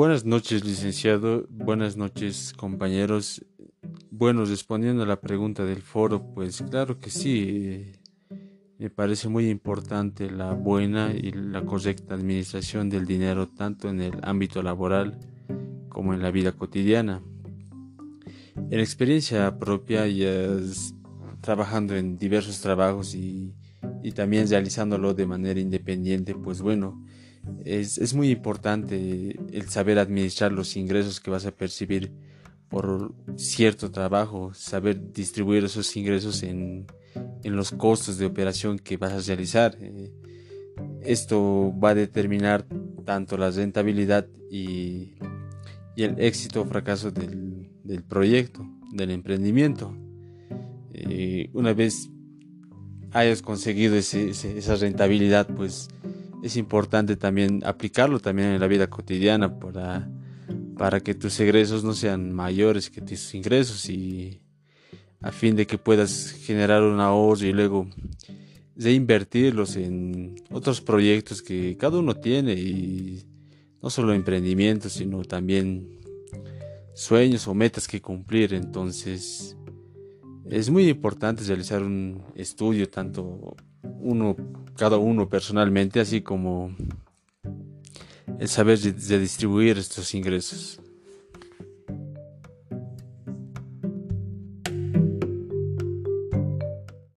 Buenas noches, licenciado. Buenas noches, compañeros. Bueno, respondiendo a la pregunta del foro, pues claro que sí. Me parece muy importante la buena y la correcta administración del dinero tanto en el ámbito laboral como en la vida cotidiana. En experiencia propia y trabajando en diversos trabajos y, y también realizándolo de manera independiente, pues bueno, es, muy importante el saber administrar los ingresos que vas a percibir por cierto trabajo, saber distribuir esos ingresos en, los costos de operación que vas a realizar. Eh, esto va a determinar tanto la rentabilidad y, el éxito o fracaso del, proyecto, del emprendimiento. Eh, una vez hayas conseguido esa rentabilidad, pues es importante también aplicarlo también en la vida cotidiana para, para que tus egresos no sean mayores que tus ingresos y a fin de que puedas generar un ahorro y luego reinvertirlos en otros proyectos que cada uno tiene y no solo emprendimientos sino también sueños o metas que cumplir. Entonces es muy importante realizar un estudio tanto uno, cada uno personalmente, así como el saber de distribuir estos ingresos.